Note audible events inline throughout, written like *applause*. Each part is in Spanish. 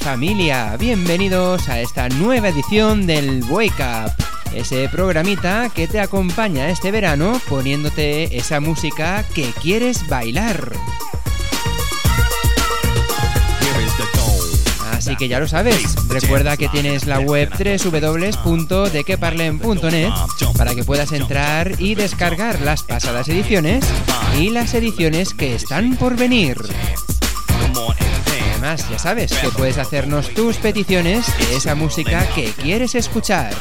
familia, bienvenidos a esta nueva edición del Wake Up, ese programita que te acompaña este verano poniéndote esa música que quieres bailar. Así que ya lo sabes, recuerda que tienes la web www.dequeparlen.net para que puedas entrar y descargar las pasadas ediciones y las ediciones que están por venir. Además, ya sabes que puedes hacernos tus peticiones de esa música que quieres escuchar.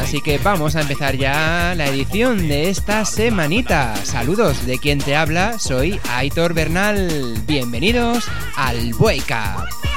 Así que vamos a empezar ya la edición de esta semanita. Saludos de quien te habla, soy Aitor Bernal. Bienvenidos al Wake Up.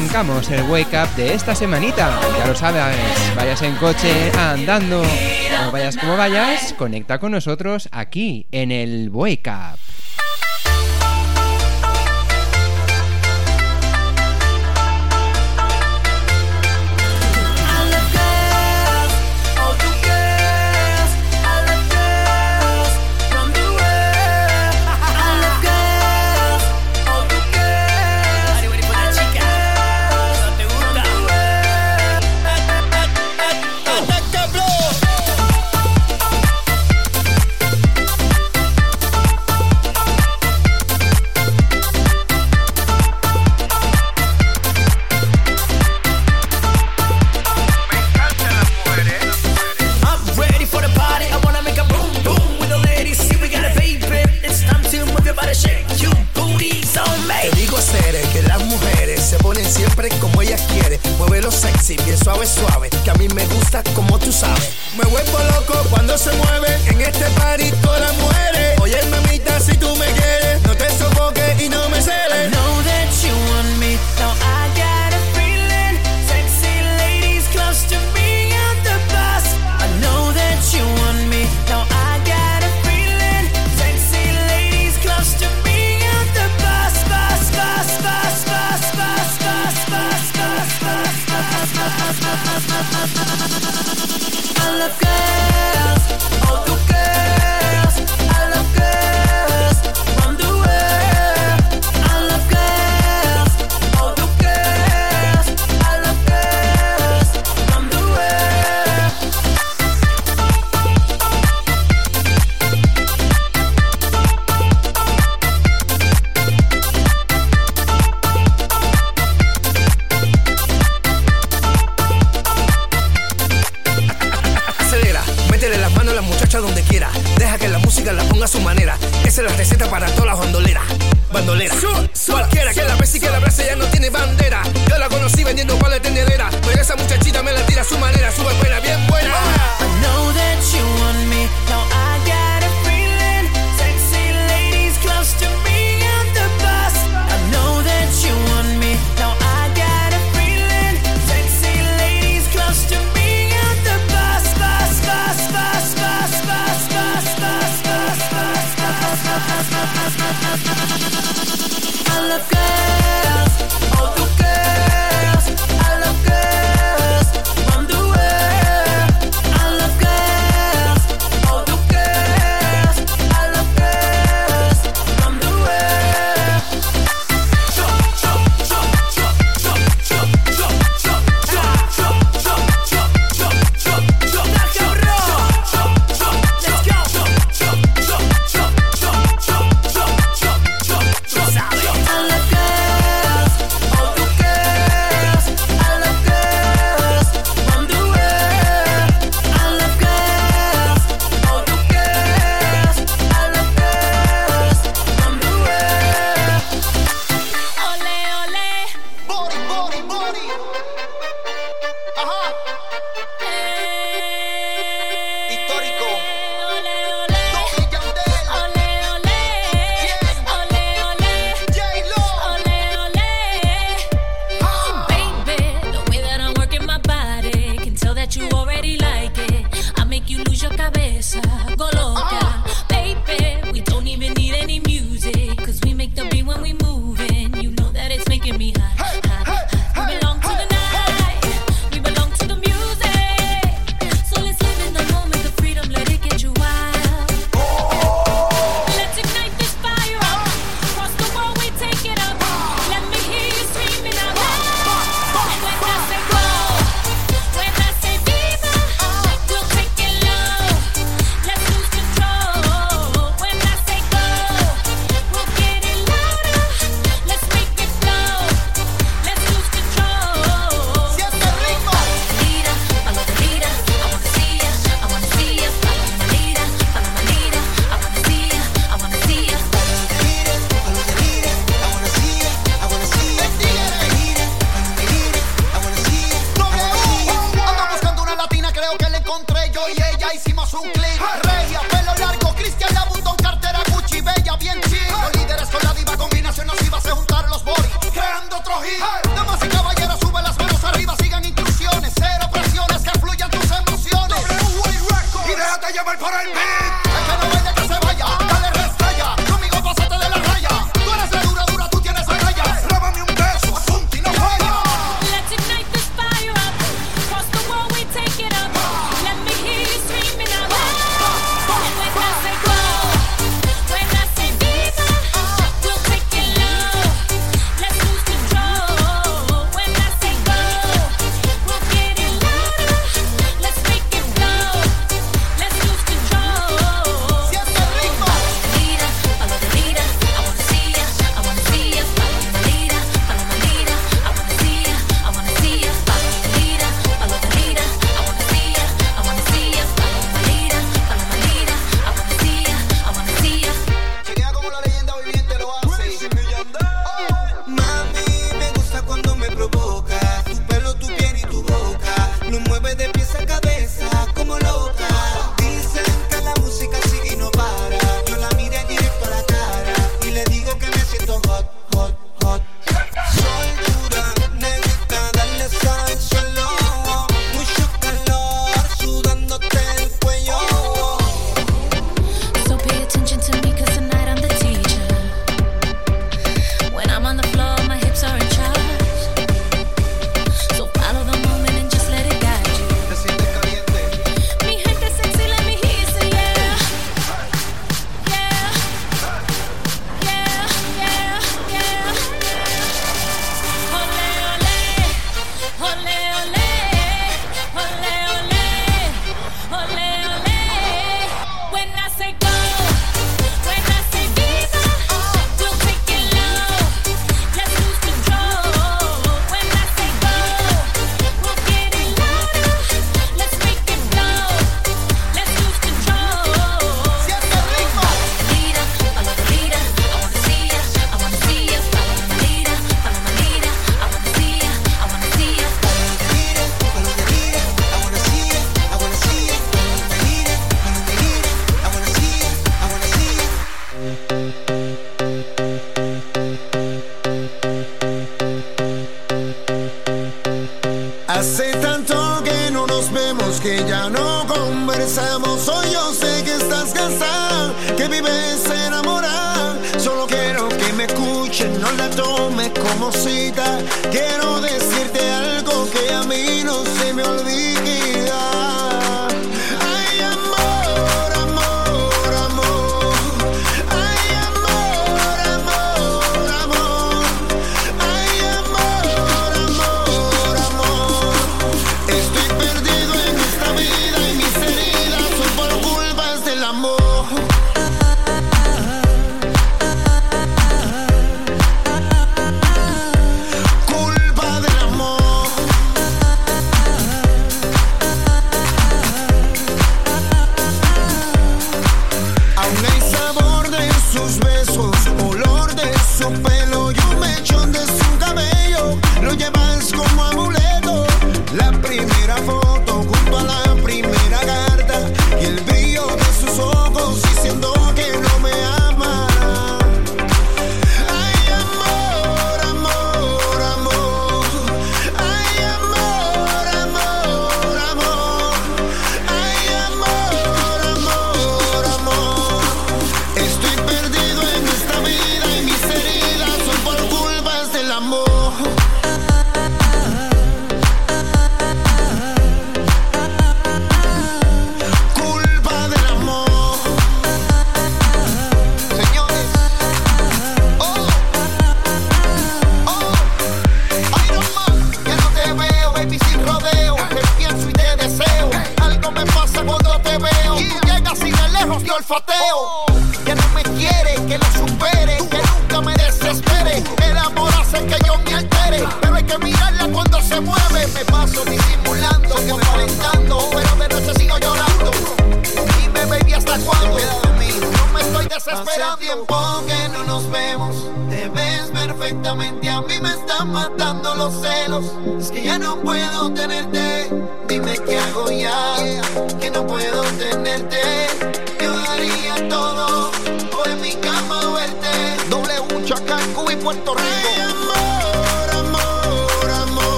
Arrancamos el wake up de esta semanita. Ya lo sabes, vayas en coche, andando vayas como vayas, conecta con nosotros aquí en el wake up. artista como tú sabes. Me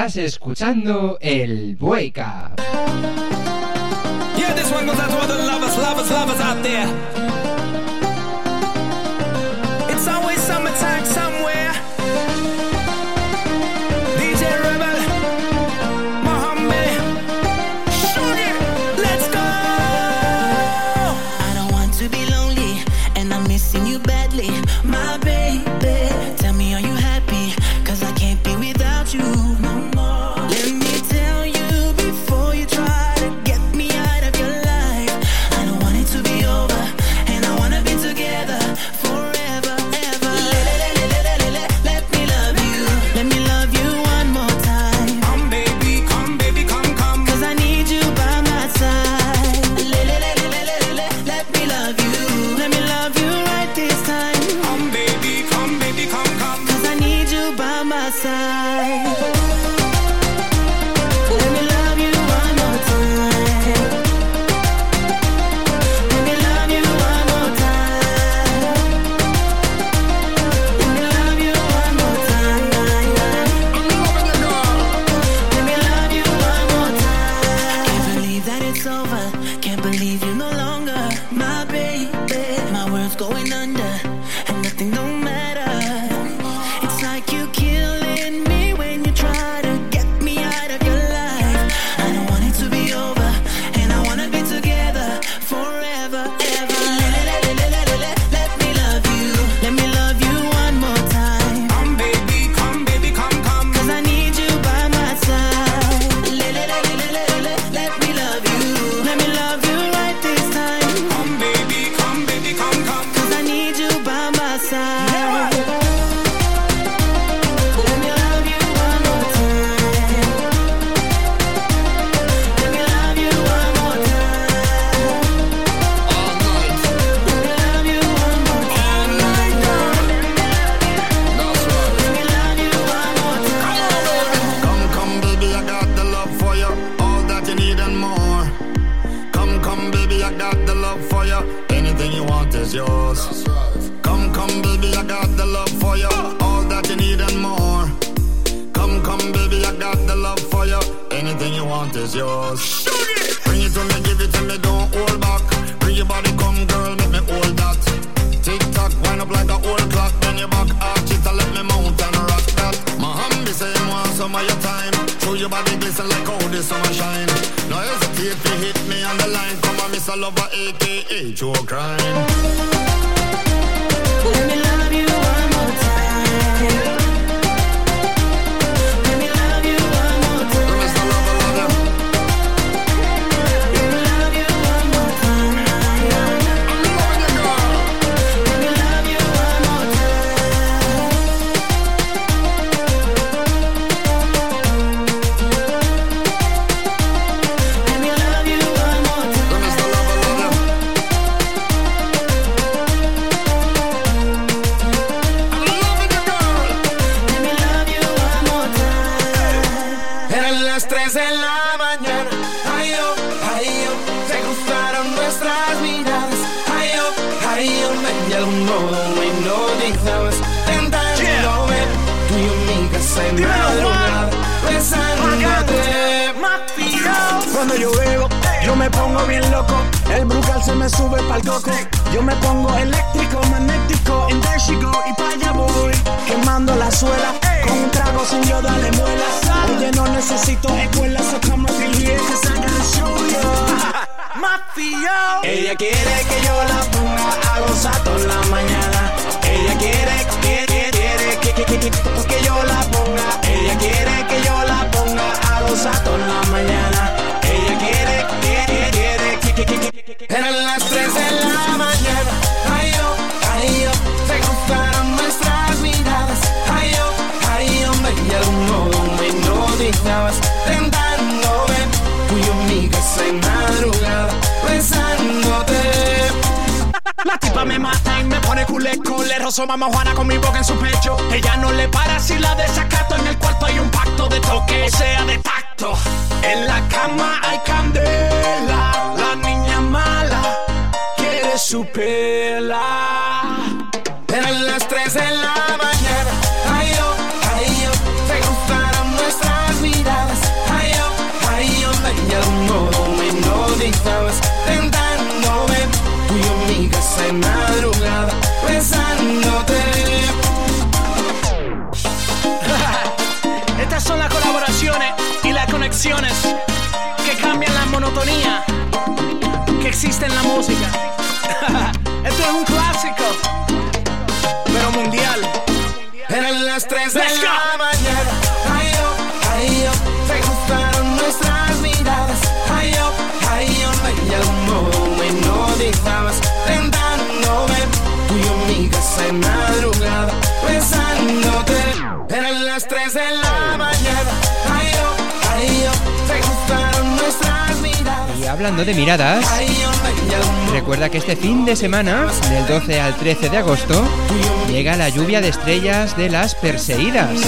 Estás escuchando el Bueca. En la cama hay candela, la niña mala quiere su pela. existe en la música. *laughs* Esto es un clásico, pero mundial. Eran las 3 de Let's la. Hablando de miradas, recuerda que este fin de semana, del 12 al 13 de agosto, llega la lluvia de estrellas de las perseguidas,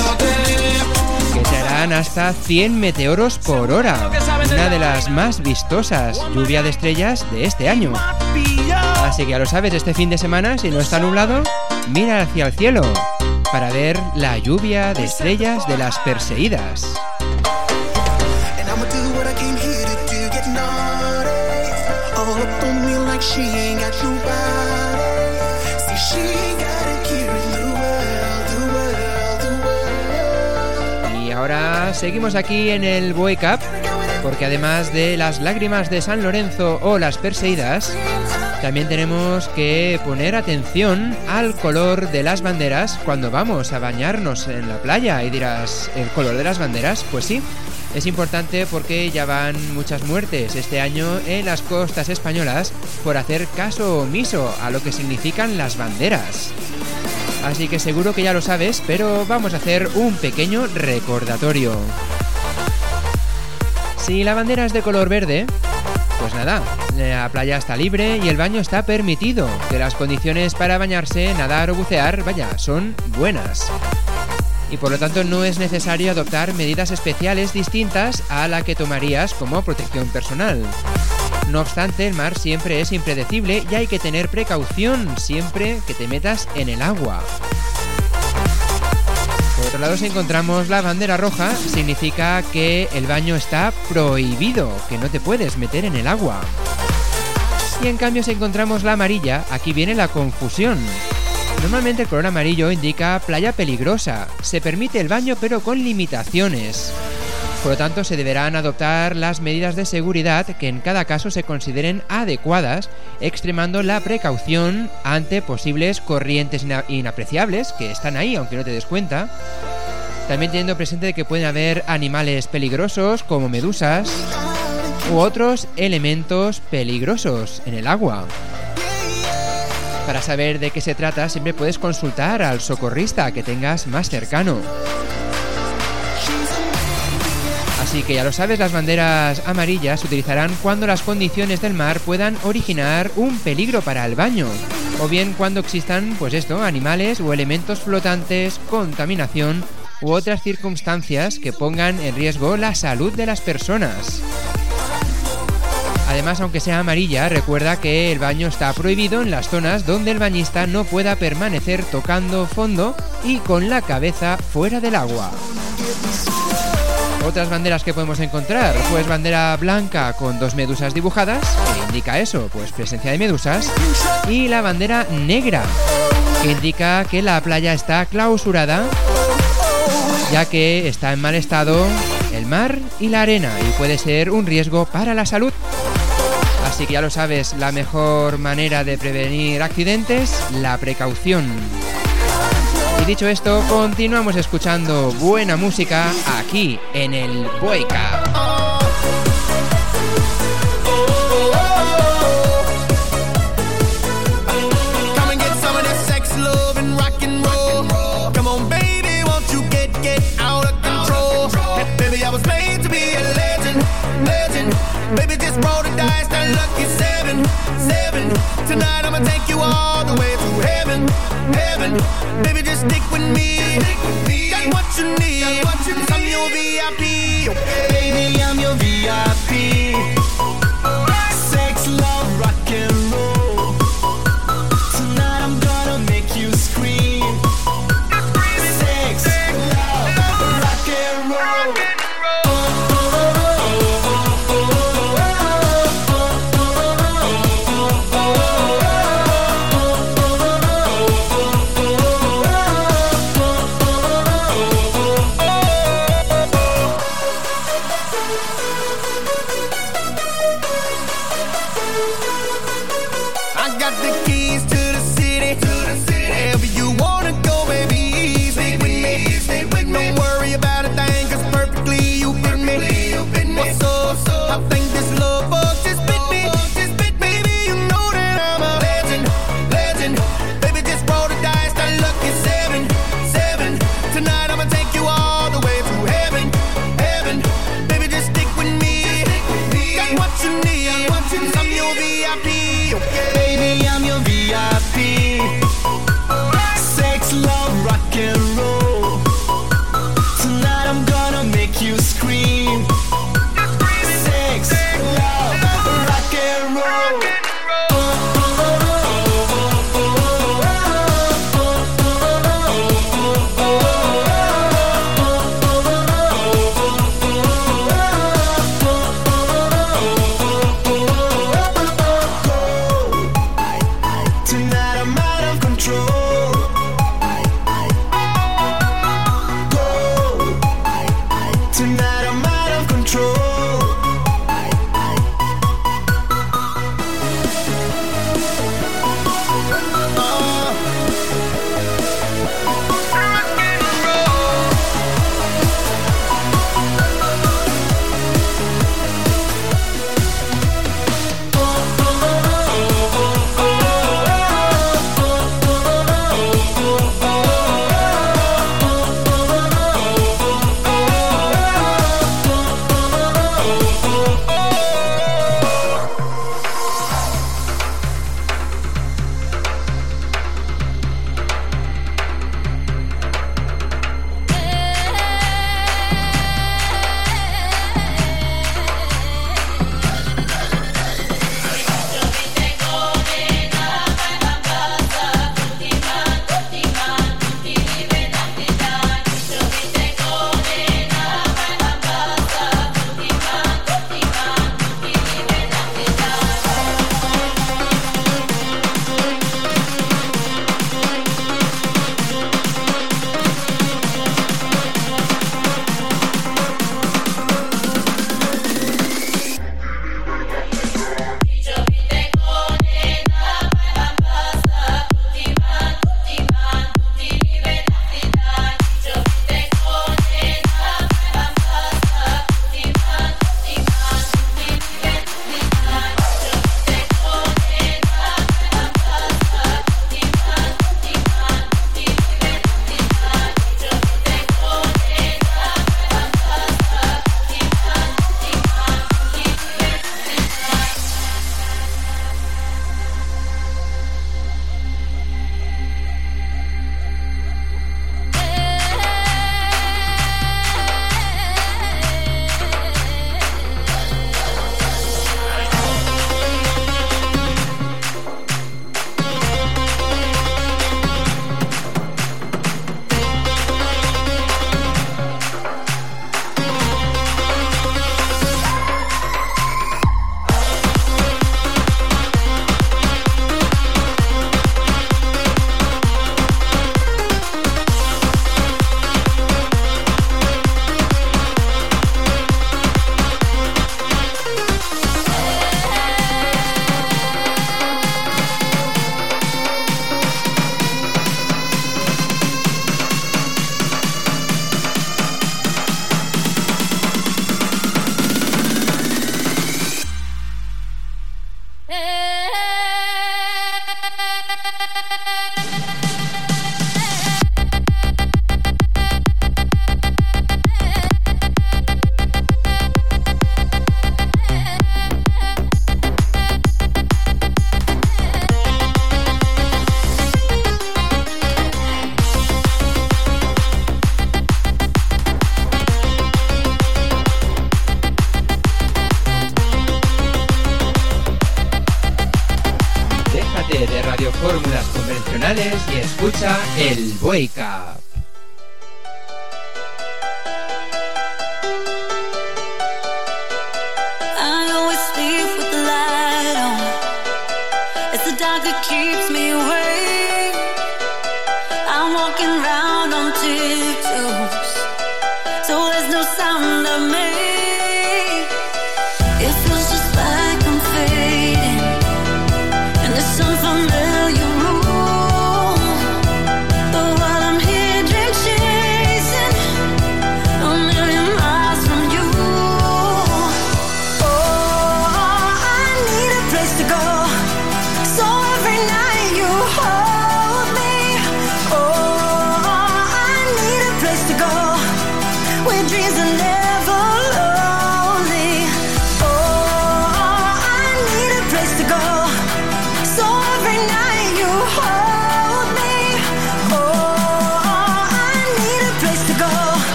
que se harán hasta 100 meteoros por hora, una de las más vistosas lluvia de estrellas de este año. Así que ya lo sabes, este fin de semana, si no está nublado, mira hacia el cielo para ver la lluvia de estrellas de las perseguidas. Seguimos aquí en el Wake Up, porque además de las lágrimas de San Lorenzo o las perseguidas, también tenemos que poner atención al color de las banderas cuando vamos a bañarnos en la playa. Y dirás, ¿el color de las banderas? Pues sí, es importante porque ya van muchas muertes este año en las costas españolas por hacer caso omiso a lo que significan las banderas así que seguro que ya lo sabes, pero vamos a hacer un pequeño recordatorio. Si la bandera es de color verde, pues nada, la playa está libre y el baño está permitido, que las condiciones para bañarse, nadar o bucear, vaya, son buenas. Y por lo tanto no es necesario adoptar medidas especiales distintas a la que tomarías como protección personal. No obstante, el mar siempre es impredecible y hay que tener precaución siempre que te metas en el agua. Por otro lado, si encontramos la bandera roja, significa que el baño está prohibido, que no te puedes meter en el agua. Y en cambio, si encontramos la amarilla, aquí viene la confusión. Normalmente el color amarillo indica playa peligrosa, se permite el baño pero con limitaciones. Por lo tanto, se deberán adoptar las medidas de seguridad que en cada caso se consideren adecuadas, extremando la precaución ante posibles corrientes ina- inapreciables que están ahí, aunque no te des cuenta. También teniendo presente que pueden haber animales peligrosos como medusas u otros elementos peligrosos en el agua. Para saber de qué se trata, siempre puedes consultar al socorrista que tengas más cercano. Así que ya lo sabes, las banderas amarillas se utilizarán cuando las condiciones del mar puedan originar un peligro para el baño, o bien cuando existan, pues esto, animales o elementos flotantes, contaminación u otras circunstancias que pongan en riesgo la salud de las personas. Además, aunque sea amarilla, recuerda que el baño está prohibido en las zonas donde el bañista no pueda permanecer tocando fondo y con la cabeza fuera del agua. Otras banderas que podemos encontrar, pues bandera blanca con dos medusas dibujadas, que indica eso, pues presencia de medusas, y la bandera negra, que indica que la playa está clausurada, ya que está en mal estado el mar y la arena y puede ser un riesgo para la salud. Así que ya lo sabes, la mejor manera de prevenir accidentes, la precaución. Y dicho esto, continuamos escuchando buena música aquí en el Boica. you need. Some you VIP. the key.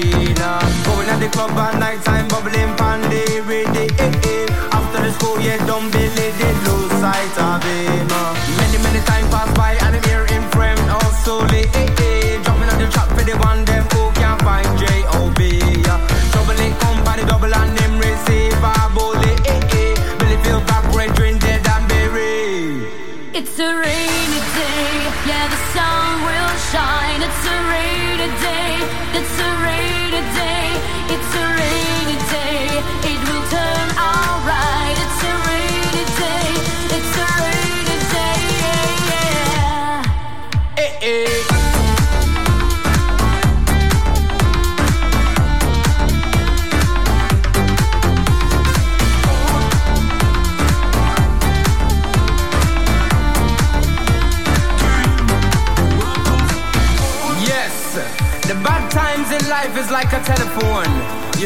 Them. Going at the club at night time,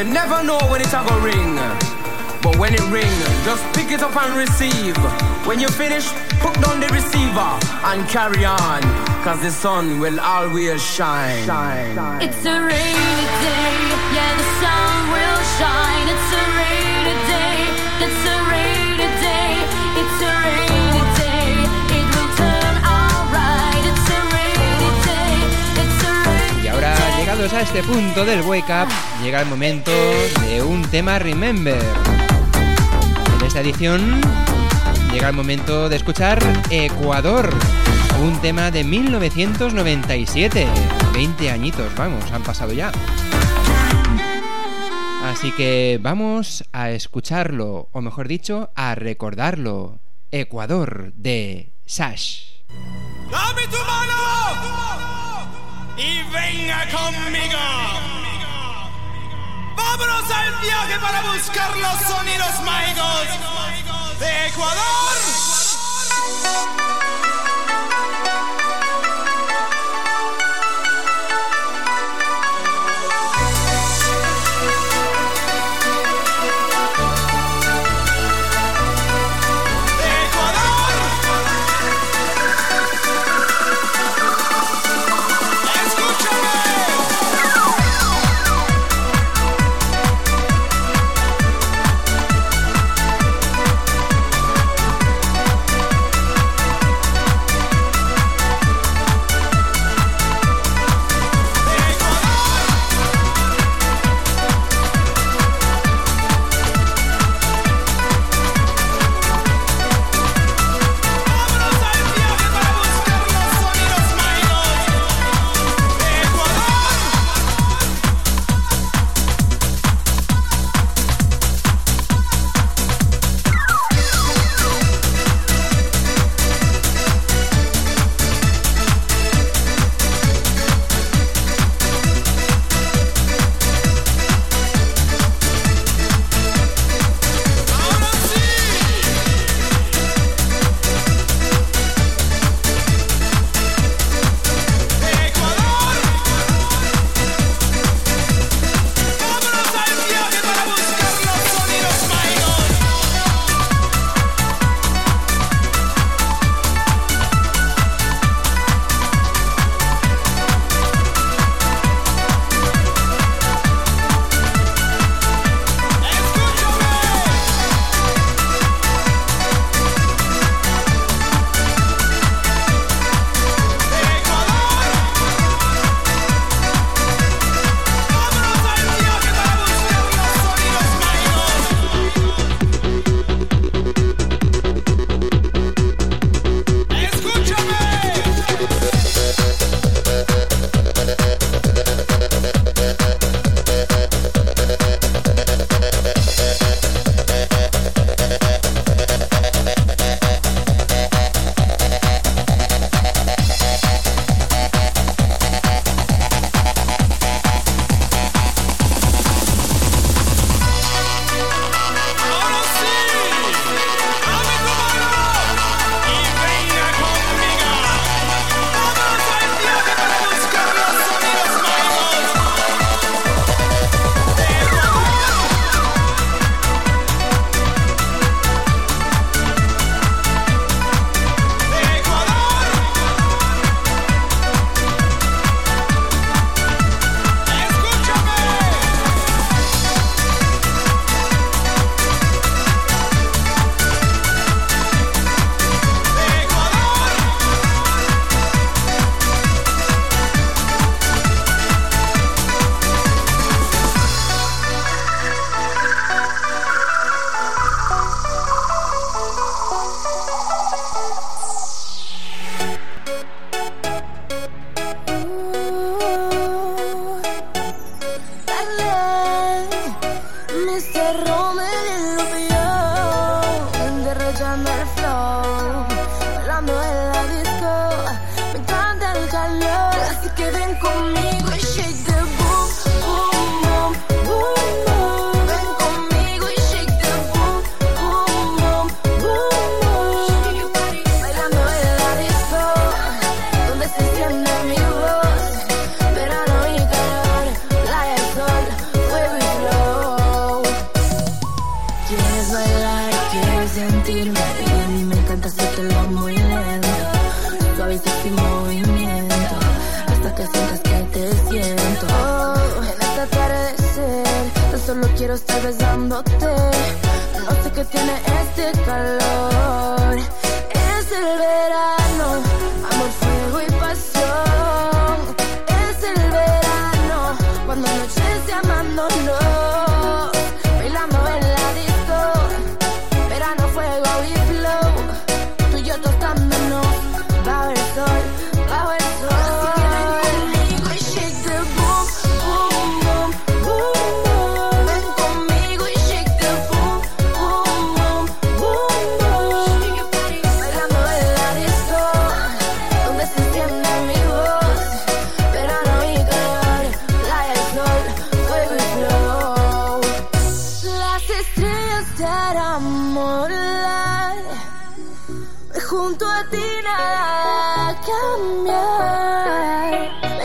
You never know when it's a go ring. But when it ring, just pick it up and receive. When you finish, put down the receiver and carry on. Cause the sun will always shine. shine. It's a rainy day, yeah, the sun will shine. It's a rainy llegados a este punto del Wake Up, llega el momento de un tema Remember. En esta edición llega el momento de escuchar Ecuador, un tema de 1997. 20 añitos, vamos, han pasado ya. Así que vamos a escucharlo, o mejor dicho, a recordarlo. Ecuador de Sash. ¡Dame tu mano! Y venga conmigo. Vámonos al viaje para buscar los sonidos mágicos de Ecuador.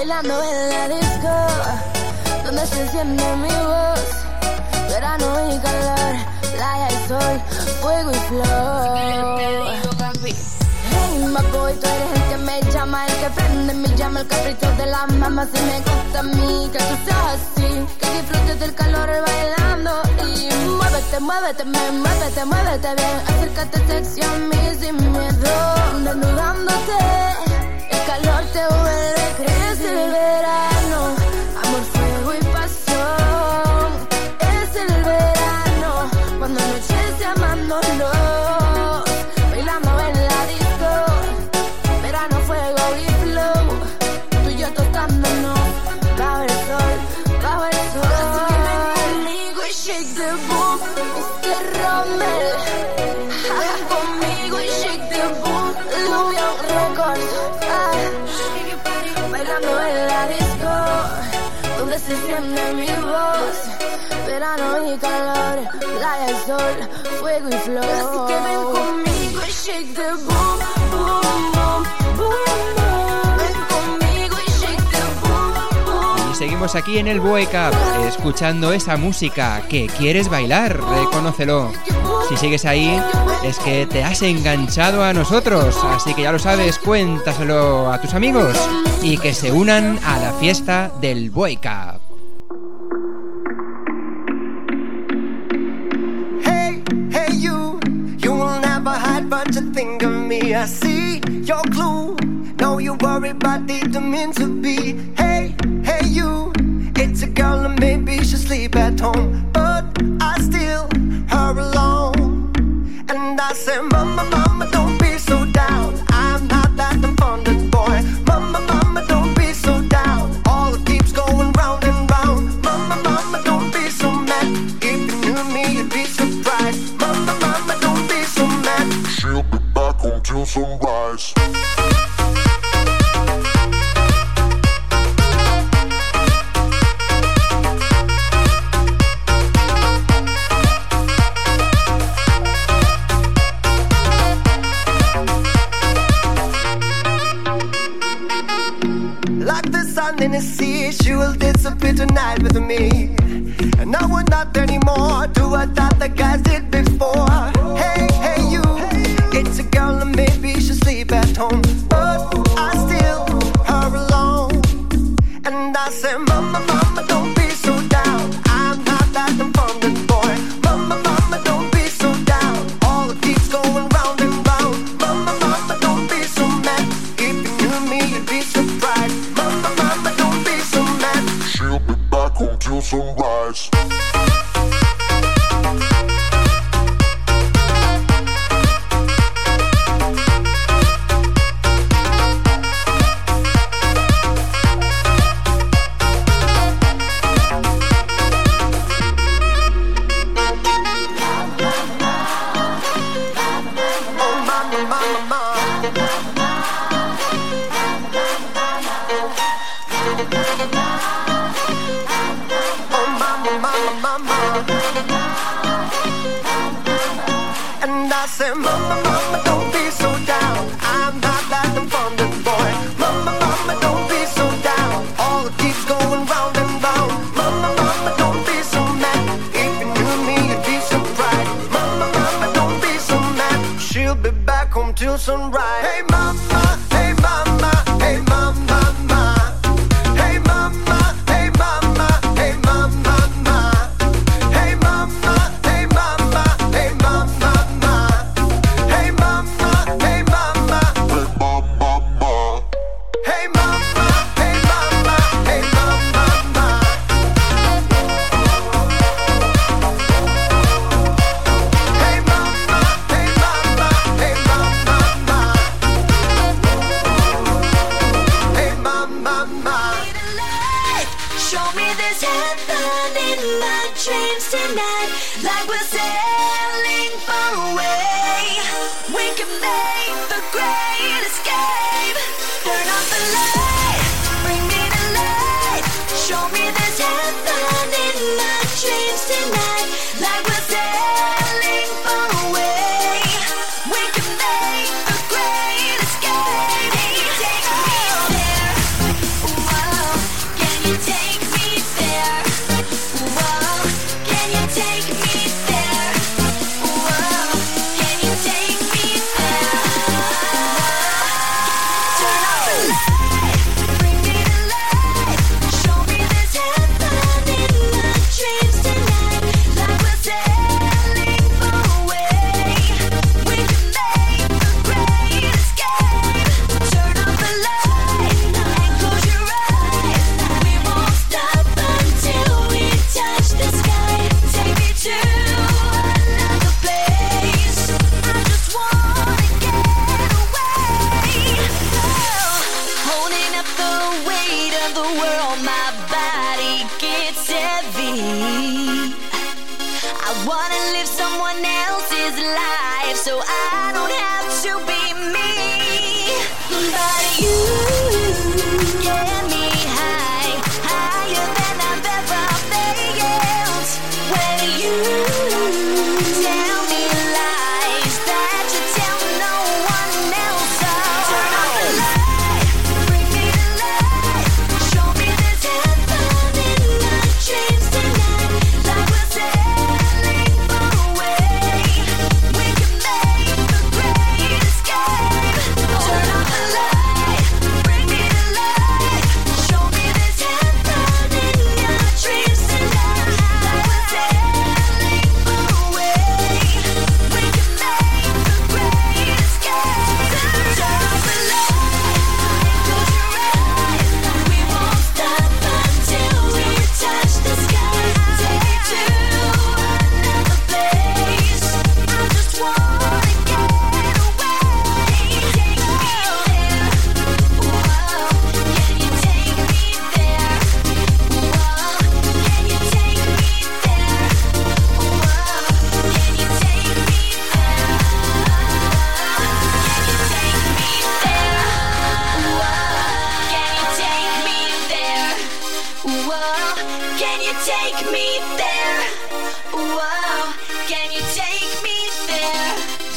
Bailando en la disco, donde se enciende mi voz. Verano y calor, playa y sol, fuego y flow. Hey, my boy, tú eres el que me llama, el que prende mi llama, el capricho de la mamá. Si me gusta a mí, que tú seas así, que disfrutes del calor bailando. Y muévete, muévete, me, muévete, muévete bien. Acércate sexy a mí sin miedo, desnudándote. Calor te vuelve, crece el verano. Mi voz. Verano y calor, playa y sol, fuego y flor. Así que ven conmigo y shake the boom, boom, boom, boom, boom. Ven conmigo y shake the boom, boom. Y seguimos aquí en el Wake Up, escuchando esa música que quieres bailar, reconócelo. Si sigues ahí, es que te has enganchado a nosotros, así que ya lo sabes, cuéntaselo a tus amigos y que se unan a la fiesta del Wake but you think of me. I see your clue. No, you worry, but didn't mean to be. Hey, hey, you. It's a girl, and maybe she sleep at home, but I still her alone. And I say, Mama, Mama, sunrise. Hey, mama, hey,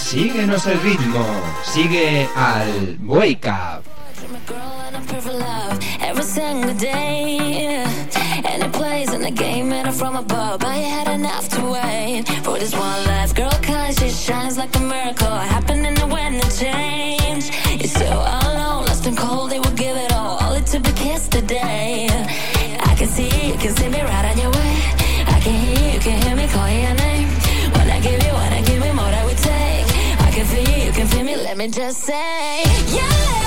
Síguenos el ritmo, sigue al Wake Up. Every single day, and it plays in the game, and I'm from above. I had enough to wait for this one life. Girl, cause she shines like a miracle, happening when the change. You're so alone, lost and cold, they will give it all, all it to be kissed today. just say yeah.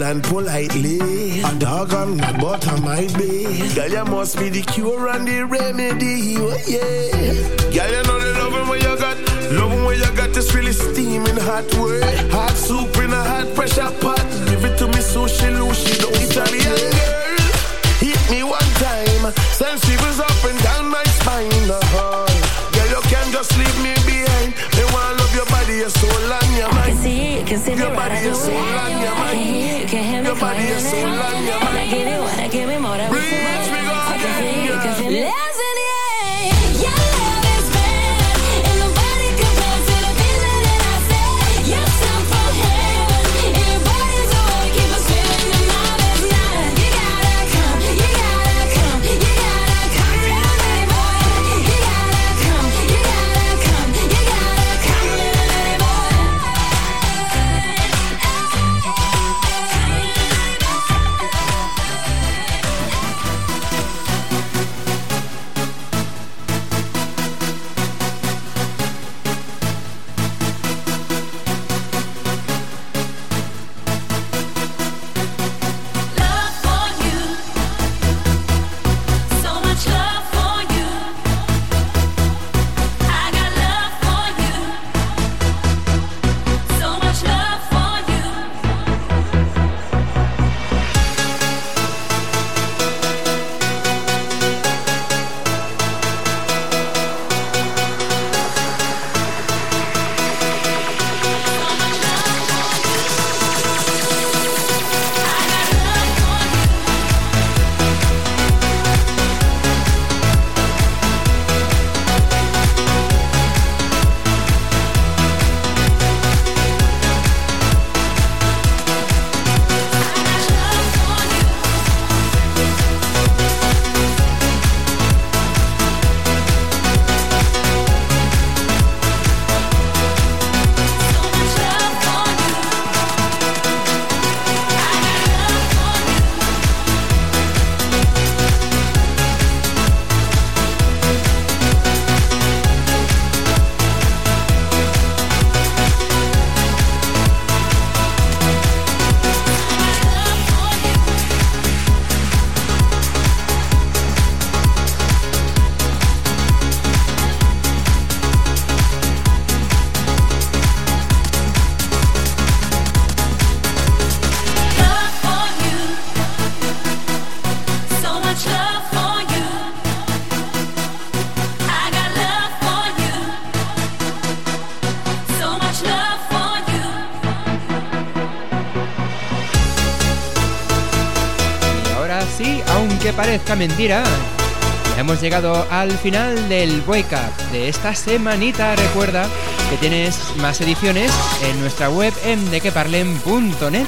cool and politely. A dog I'm not, but I might be. Girl, you must be the cure and the remedy. Oh, yeah. Girl, you know the loving where you got. Loving where you got is really steaming hot way. Hot soup in a hot pressure pot. Give it to me so she lose. She don't Italian girl. Hit me one time. Send shivers up and down my spine. Oh, girl, you can't just leave me behind. Me wanna love your body, your soul, and your mind. I can see, I can see your body, your soul, and your body is so long, your mind. Parezca mentira, hemos llegado al final del Wake Up de esta semanita. Recuerda que tienes más ediciones en nuestra web en dequeparlem.net.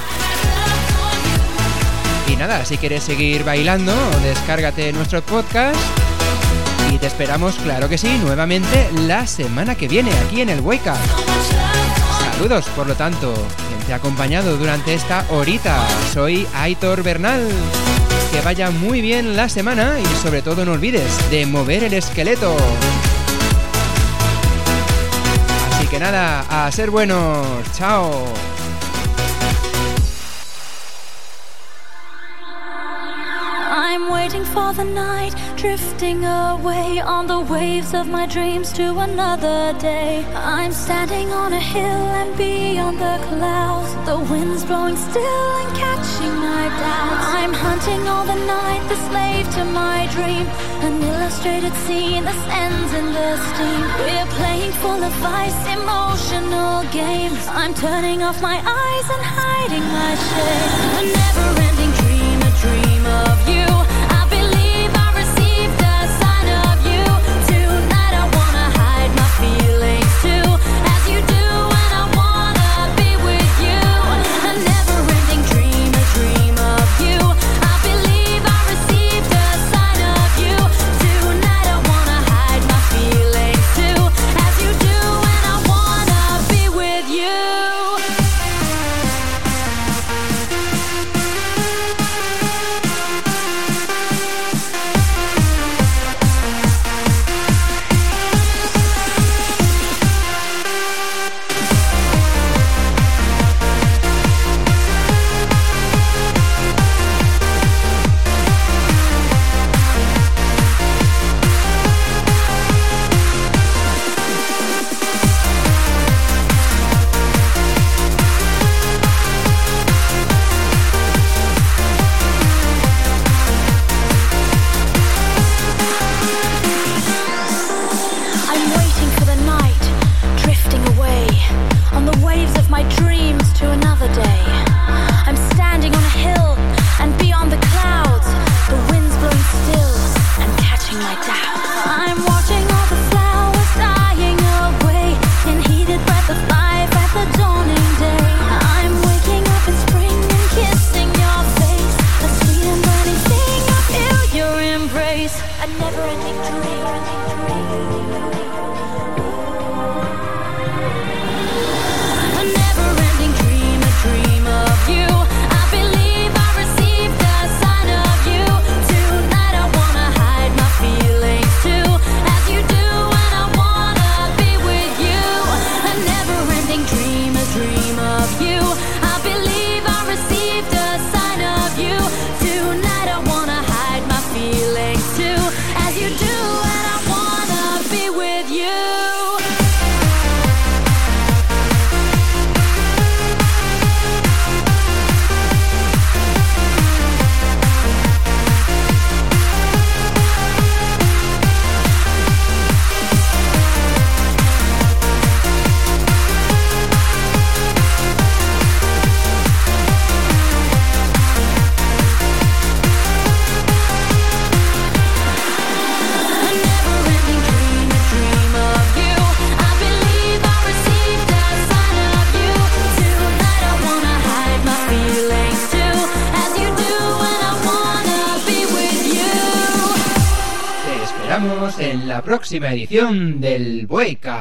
Y nada, si quieres seguir bailando, descárgate nuestro podcast y te esperamos, claro que sí, nuevamente la semana que viene aquí en el Wake Up. Saludos, por lo tanto, quien te ha acompañado durante esta horita. Soy Aitor Bernal. Que vaya muy bien la semana y sobre todo no olvides de mover el esqueleto. Así que nada, a ser buenos. Chao. Waiting for the night, drifting away on the waves of my dreams to another day. I'm standing on a hill and beyond the clouds. The wind's blowing still and catching my doubts. I'm hunting all the night, the slave to my dream. An illustrated scene that ends in the steam. We're playing full of ice, emotional games. I'm turning off my eyes and hiding my shame. A never-ending dream, a dream of you. Próxima edición del Up.